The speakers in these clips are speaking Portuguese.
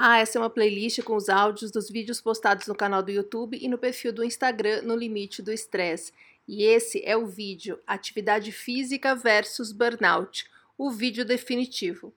Ah, essa é uma playlist com os áudios dos vídeos postados no canal do YouTube e no perfil do Instagram No Limite do Estresse. E esse é o vídeo Atividade Física versus Burnout, o vídeo definitivo.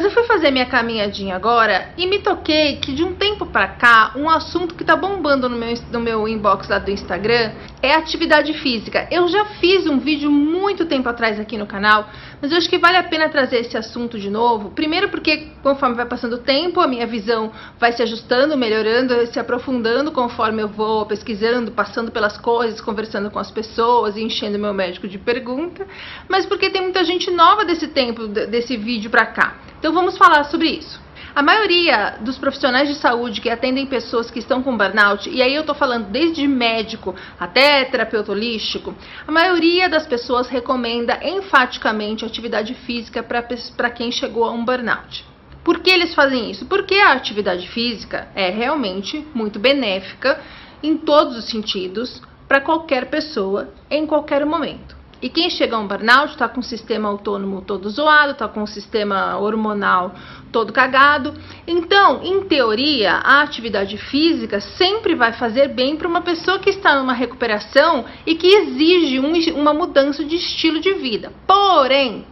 Eu fui fazer minha caminhadinha agora e me toquei que de um tempo pra cá, um assunto que tá bombando no meu, no meu inbox lá do Instagram é atividade física. Eu já fiz um vídeo muito tempo atrás aqui no canal, mas eu acho que vale a pena trazer esse assunto de novo. Primeiro porque conforme vai passando o tempo, a minha visão vai se ajustando, melhorando, se aprofundando conforme eu vou pesquisando, passando pelas coisas, conversando com as pessoas e enchendo meu médico de pergunta, mas porque tem muita gente nova desse tempo, desse vídeo pra cá. Então vamos falar sobre isso. A maioria dos profissionais de saúde que atendem pessoas que estão com burnout, e aí eu estou falando desde médico até terapeuta holístico, a maioria das pessoas recomenda enfaticamente atividade física para quem chegou a um burnout. Por que eles fazem isso? Porque a atividade física é realmente muito benéfica em todos os sentidos para qualquer pessoa em qualquer momento. E quem chega a um burnout está com o sistema autônomo todo zoado, está com o sistema hormonal todo cagado. Então, em teoria, a atividade física sempre vai fazer bem para uma pessoa que está numa recuperação e que exige um, uma mudança de estilo de vida. Porém,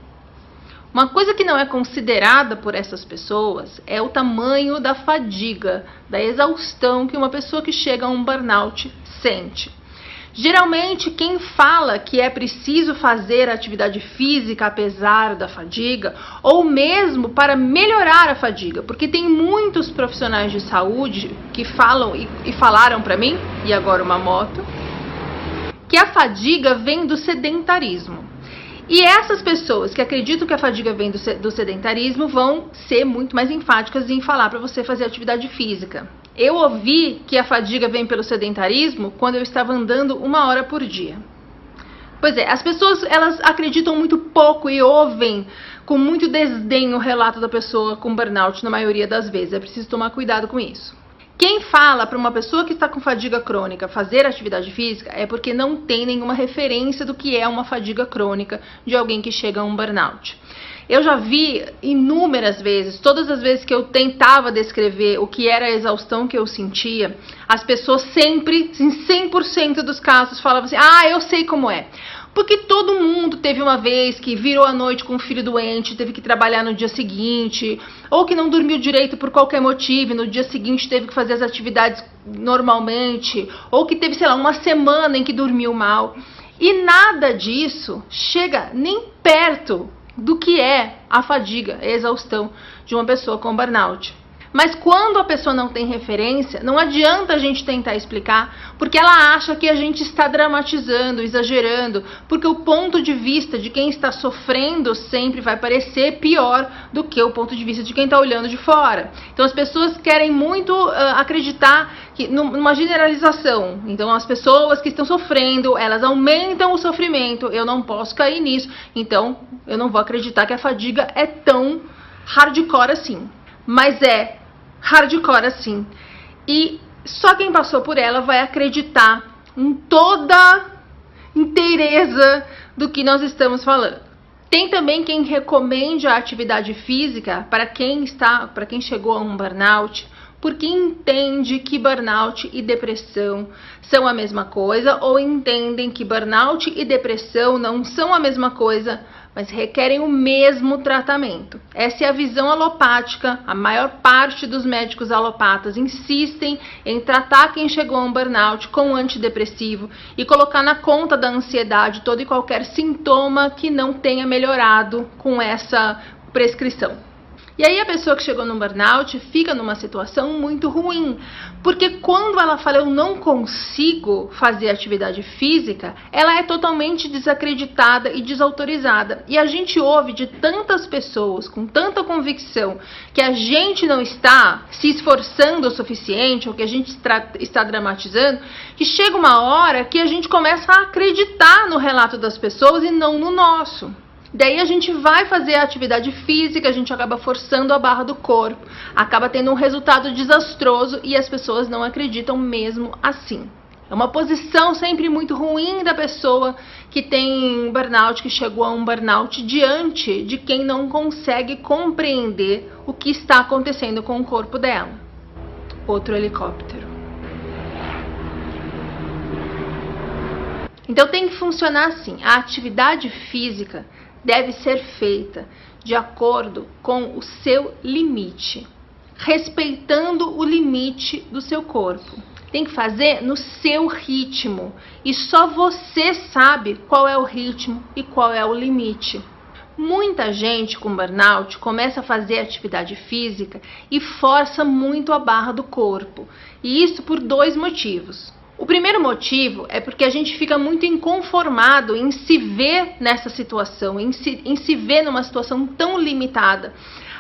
uma coisa que não é considerada por essas pessoas é o tamanho da fadiga, da exaustão que uma pessoa que chega a um burnout sente. Geralmente, quem fala que é preciso fazer atividade física apesar da fadiga, ou mesmo para melhorar a fadiga, porque tem muitos profissionais de saúde que falam e, e falaram para mim, e agora uma moto, que a fadiga vem do sedentarismo. E essas pessoas que acreditam que a fadiga vem do sedentarismo vão ser muito mais enfáticas em falar para você fazer atividade física. Eu ouvi que a fadiga vem pelo sedentarismo quando eu estava andando uma hora por dia. Pois é, as pessoas elas acreditam muito pouco e ouvem com muito desdém o relato da pessoa com burnout na maioria das vezes. É preciso tomar cuidado com isso. Quem fala para uma pessoa que está com fadiga crônica fazer atividade física é porque não tem nenhuma referência do que é uma fadiga crônica de alguém que chega a um burnout. Eu já vi inúmeras vezes, todas as vezes que eu tentava descrever o que era a exaustão que eu sentia, as pessoas sempre, em 100% dos casos, falavam assim: ah, eu sei como é. Porque todo mundo teve uma vez que virou a noite com um filho doente, teve que trabalhar no dia seguinte, ou que não dormiu direito por qualquer motivo, e no dia seguinte teve que fazer as atividades normalmente, ou que teve, sei lá, uma semana em que dormiu mal. E nada disso chega nem perto do que é a fadiga, a exaustão de uma pessoa com burnout. Mas quando a pessoa não tem referência, não adianta a gente tentar explicar, porque ela acha que a gente está dramatizando, exagerando, porque o ponto de vista de quem está sofrendo sempre vai parecer pior do que o ponto de vista de quem está olhando de fora. Então as pessoas querem muito uh, acreditar que numa generalização. Então as pessoas que estão sofrendo, elas aumentam o sofrimento. Eu não posso cair nisso. Então eu não vou acreditar que a fadiga é tão hardcore assim. Mas é hardcore assim. E só quem passou por ela vai acreditar em toda inteireza do que nós estamos falando. Tem também quem recomende a atividade física para quem está, para quem chegou a um burnout, porque entende que burnout e depressão são a mesma coisa ou entendem que burnout e depressão não são a mesma coisa, mas requerem o mesmo tratamento. Essa é a visão alopática. A maior parte dos médicos alopatas insistem em tratar quem chegou a um burnout com um antidepressivo e colocar na conta da ansiedade todo e qualquer sintoma que não tenha melhorado com essa prescrição. E aí a pessoa que chegou no burnout fica numa situação muito ruim, porque quando ela fala eu não consigo fazer atividade física, ela é totalmente desacreditada e desautorizada. E a gente ouve de tantas pessoas com tanta convicção que a gente não está se esforçando o suficiente ou que a gente está dramatizando, que chega uma hora que a gente começa a acreditar no relato das pessoas e não no nosso. Daí a gente vai fazer a atividade física, a gente acaba forçando a barra do corpo, acaba tendo um resultado desastroso e as pessoas não acreditam mesmo assim. É uma posição sempre muito ruim da pessoa que tem burnout, que chegou a um burnout diante de quem não consegue compreender o que está acontecendo com o corpo dela. Outro helicóptero. Então tem que funcionar assim: a atividade física deve ser feita de acordo com o seu limite, respeitando o limite do seu corpo. Tem que fazer no seu ritmo e só você sabe qual é o ritmo e qual é o limite. Muita gente com burnout começa a fazer atividade física e força muito a barra do corpo, e isso por dois motivos. O primeiro motivo é porque a gente fica muito inconformado em se ver nessa situação, em se, em se ver numa situação tão limitada.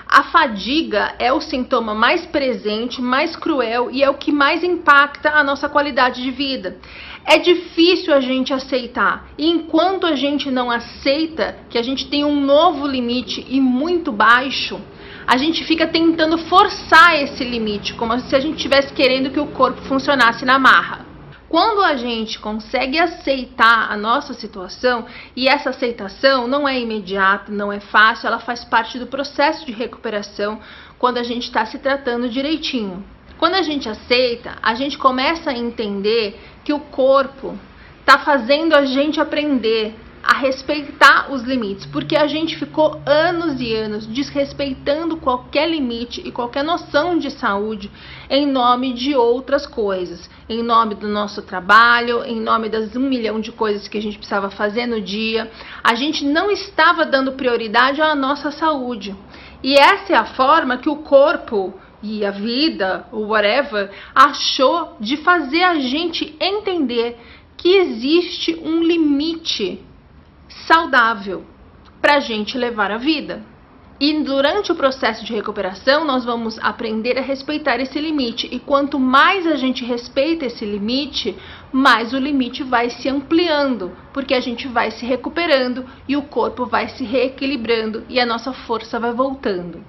A fadiga é o sintoma mais presente, mais cruel e é o que mais impacta a nossa qualidade de vida. É difícil a gente aceitar. E enquanto a gente não aceita que a gente tem um novo limite e muito baixo, a gente fica tentando forçar esse limite, como se a gente estivesse querendo que o corpo funcionasse na marra. Quando a gente consegue aceitar a nossa situação, e essa aceitação não é imediata, não é fácil, ela faz parte do processo de recuperação quando a gente está se tratando direitinho. Quando a gente aceita, a gente começa a entender que o corpo está fazendo a gente aprender a respeitar os limites, porque a gente ficou anos e anos desrespeitando qualquer limite e qualquer noção de saúde em nome de outras coisas, em nome do nosso trabalho, em nome das um milhão de coisas que a gente precisava fazer no dia. A gente não estava dando prioridade à nossa saúde. E essa é a forma que o corpo e a vida, o whatever, achou de fazer a gente entender que existe um limite saudável para a gente levar a vida. E durante o processo de recuperação, nós vamos aprender a respeitar esse limite. E quanto mais a gente respeita esse limite, mais o limite vai se ampliando, porque a gente vai se recuperando e o corpo vai se reequilibrando e a nossa força vai voltando.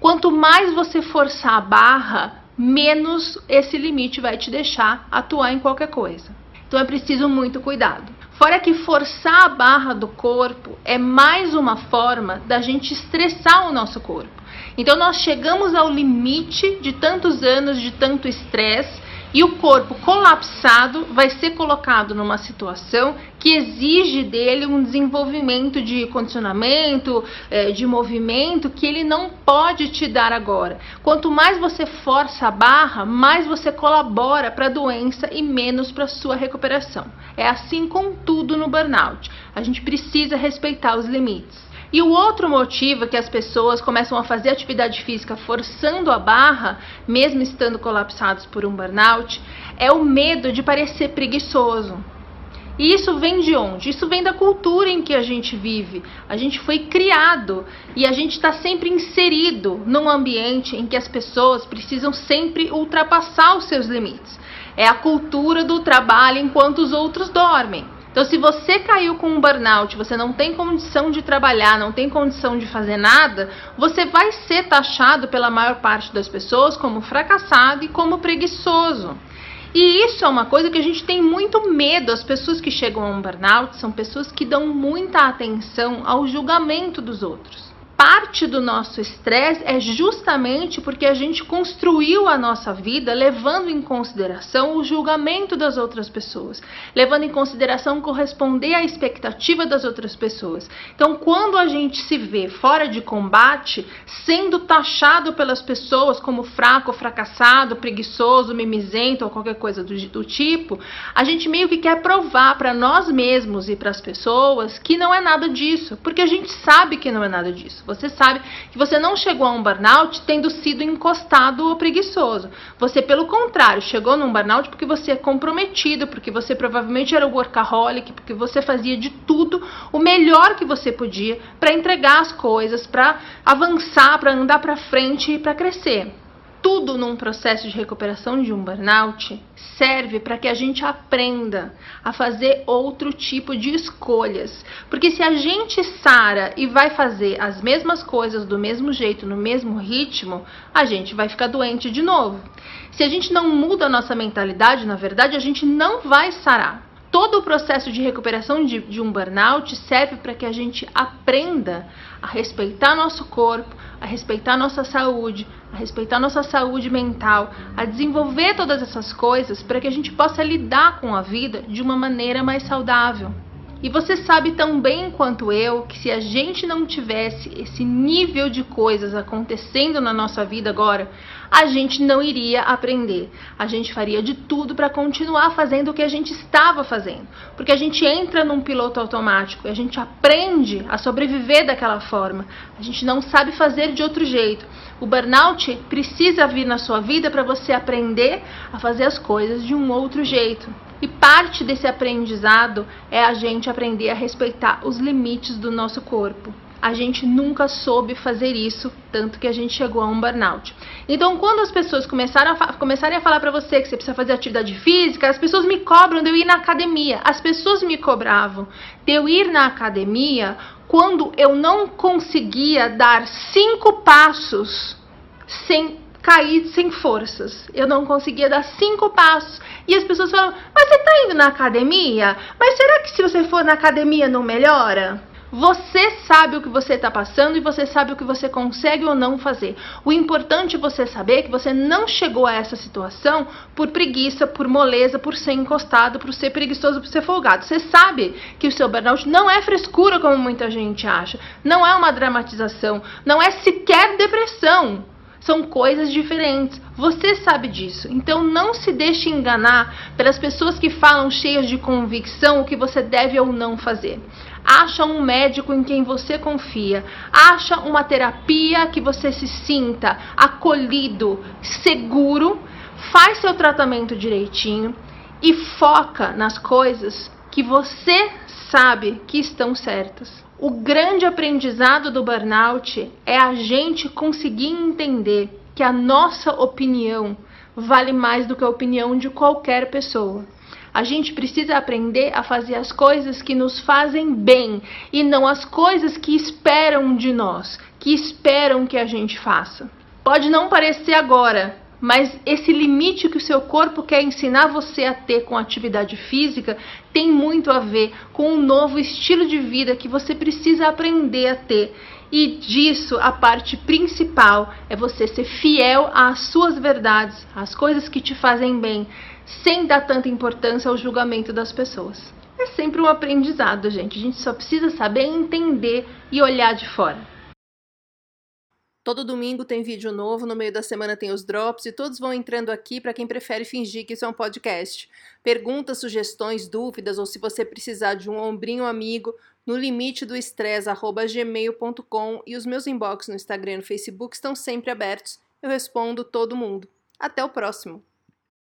Quanto mais você forçar a barra, menos esse limite vai te deixar atuar em qualquer coisa. Então é preciso muito cuidado. Fora que forçar a barra do corpo é mais uma forma da gente estressar o nosso corpo. Então nós chegamos ao limite de tantos anos de tanto estresse e o corpo colapsado vai ser colocado numa situação que exige dele um desenvolvimento de condicionamento, eh, de movimento que ele não pode te dar agora. Quanto mais você força a barra, mais você colabora para a doença e menos para a sua recuperação. É assim com tudo no burnout. A gente precisa respeitar os limites. E o outro motivo é que as pessoas começam a fazer atividade física forçando a barra, mesmo estando colapsados por um burnout, é o medo de parecer preguiçoso. E isso vem de onde? Isso vem da cultura em que a gente vive. A gente foi criado e a gente está sempre inserido num ambiente em que as pessoas precisam sempre ultrapassar os seus limites. É a cultura do trabalho enquanto os outros dormem. Então, se você caiu com um burnout, você não tem condição de trabalhar, não tem condição de fazer nada, você vai ser taxado pela maior parte das pessoas como fracassado e como preguiçoso. E isso é uma coisa que a gente tem muito medo. As pessoas que chegam a um burnout são pessoas que dão muita atenção ao julgamento dos outros parte do nosso estresse é justamente porque a gente construiu a nossa vida levando em consideração o julgamento das outras pessoas, levando em consideração corresponder à expectativa das outras pessoas. Então, quando a gente se vê fora de combate, sendo taxado pelas pessoas como fraco, fracassado, preguiçoso, mimizento ou qualquer coisa do, do tipo, a gente meio que quer provar para nós mesmos e para as pessoas que não é nada disso, porque a gente sabe que não é nada disso. Você sabe que você não chegou a um burnout tendo sido encostado ou preguiçoso. Você, pelo contrário, chegou num burnout porque você é comprometido, porque você provavelmente era workaholic, porque você fazia de tudo o melhor que você podia para entregar as coisas, para avançar, para andar para frente e para crescer tudo num processo de recuperação de um burnout serve para que a gente aprenda a fazer outro tipo de escolhas. Porque se a gente sara e vai fazer as mesmas coisas do mesmo jeito, no mesmo ritmo, a gente vai ficar doente de novo. Se a gente não muda a nossa mentalidade, na verdade, a gente não vai sarar todo o processo de recuperação de, de um burnout serve para que a gente aprenda a respeitar nosso corpo, a respeitar nossa saúde, a respeitar nossa saúde mental, a desenvolver todas essas coisas para que a gente possa lidar com a vida de uma maneira mais saudável. E você sabe tão bem quanto eu que se a gente não tivesse esse nível de coisas acontecendo na nossa vida agora, a gente não iria aprender. A gente faria de tudo para continuar fazendo o que a gente estava fazendo. Porque a gente entra num piloto automático e a gente aprende a sobreviver daquela forma. A gente não sabe fazer de outro jeito. O burnout precisa vir na sua vida para você aprender a fazer as coisas de um outro jeito. E parte desse aprendizado é a gente aprender a respeitar os limites do nosso corpo. A gente nunca soube fazer isso, tanto que a gente chegou a um burnout. Então, quando as pessoas começaram a começarem a falar para você que você precisa fazer atividade física, as pessoas me cobram de eu ir na academia. As pessoas me cobravam de eu ir na academia quando eu não conseguia dar cinco passos sem caí sem forças. Eu não conseguia dar cinco passos. E as pessoas falam: Mas você está indo na academia? Mas será que se você for na academia não melhora? Você sabe o que você está passando e você sabe o que você consegue ou não fazer. O importante é você saber que você não chegou a essa situação por preguiça, por moleza, por ser encostado, por ser preguiçoso, por ser folgado. Você sabe que o seu burnout não é frescura como muita gente acha, não é uma dramatização, não é sequer depressão. São coisas diferentes. Você sabe disso. Então não se deixe enganar pelas pessoas que falam cheias de convicção o que você deve ou não fazer. Acha um médico em quem você confia. Acha uma terapia que você se sinta acolhido, seguro. Faz seu tratamento direitinho e foca nas coisas que você sabe que estão certas. O grande aprendizado do burnout é a gente conseguir entender que a nossa opinião vale mais do que a opinião de qualquer pessoa. A gente precisa aprender a fazer as coisas que nos fazem bem e não as coisas que esperam de nós, que esperam que a gente faça. Pode não parecer agora, mas esse limite que o seu corpo quer ensinar você a ter com a atividade física tem muito a ver com um novo estilo de vida que você precisa aprender a ter. E disso, a parte principal é você ser fiel às suas verdades, às coisas que te fazem bem, sem dar tanta importância ao julgamento das pessoas. É sempre um aprendizado, gente. A gente só precisa saber entender e olhar de fora. Todo domingo tem vídeo novo, no meio da semana tem os drops e todos vão entrando aqui para quem prefere fingir que isso é um podcast. Perguntas, sugestões, dúvidas ou se você precisar de um ombrinho amigo, no limite do estresse, gmail.com e os meus inbox no Instagram e no Facebook estão sempre abertos. Eu respondo todo mundo. Até o próximo!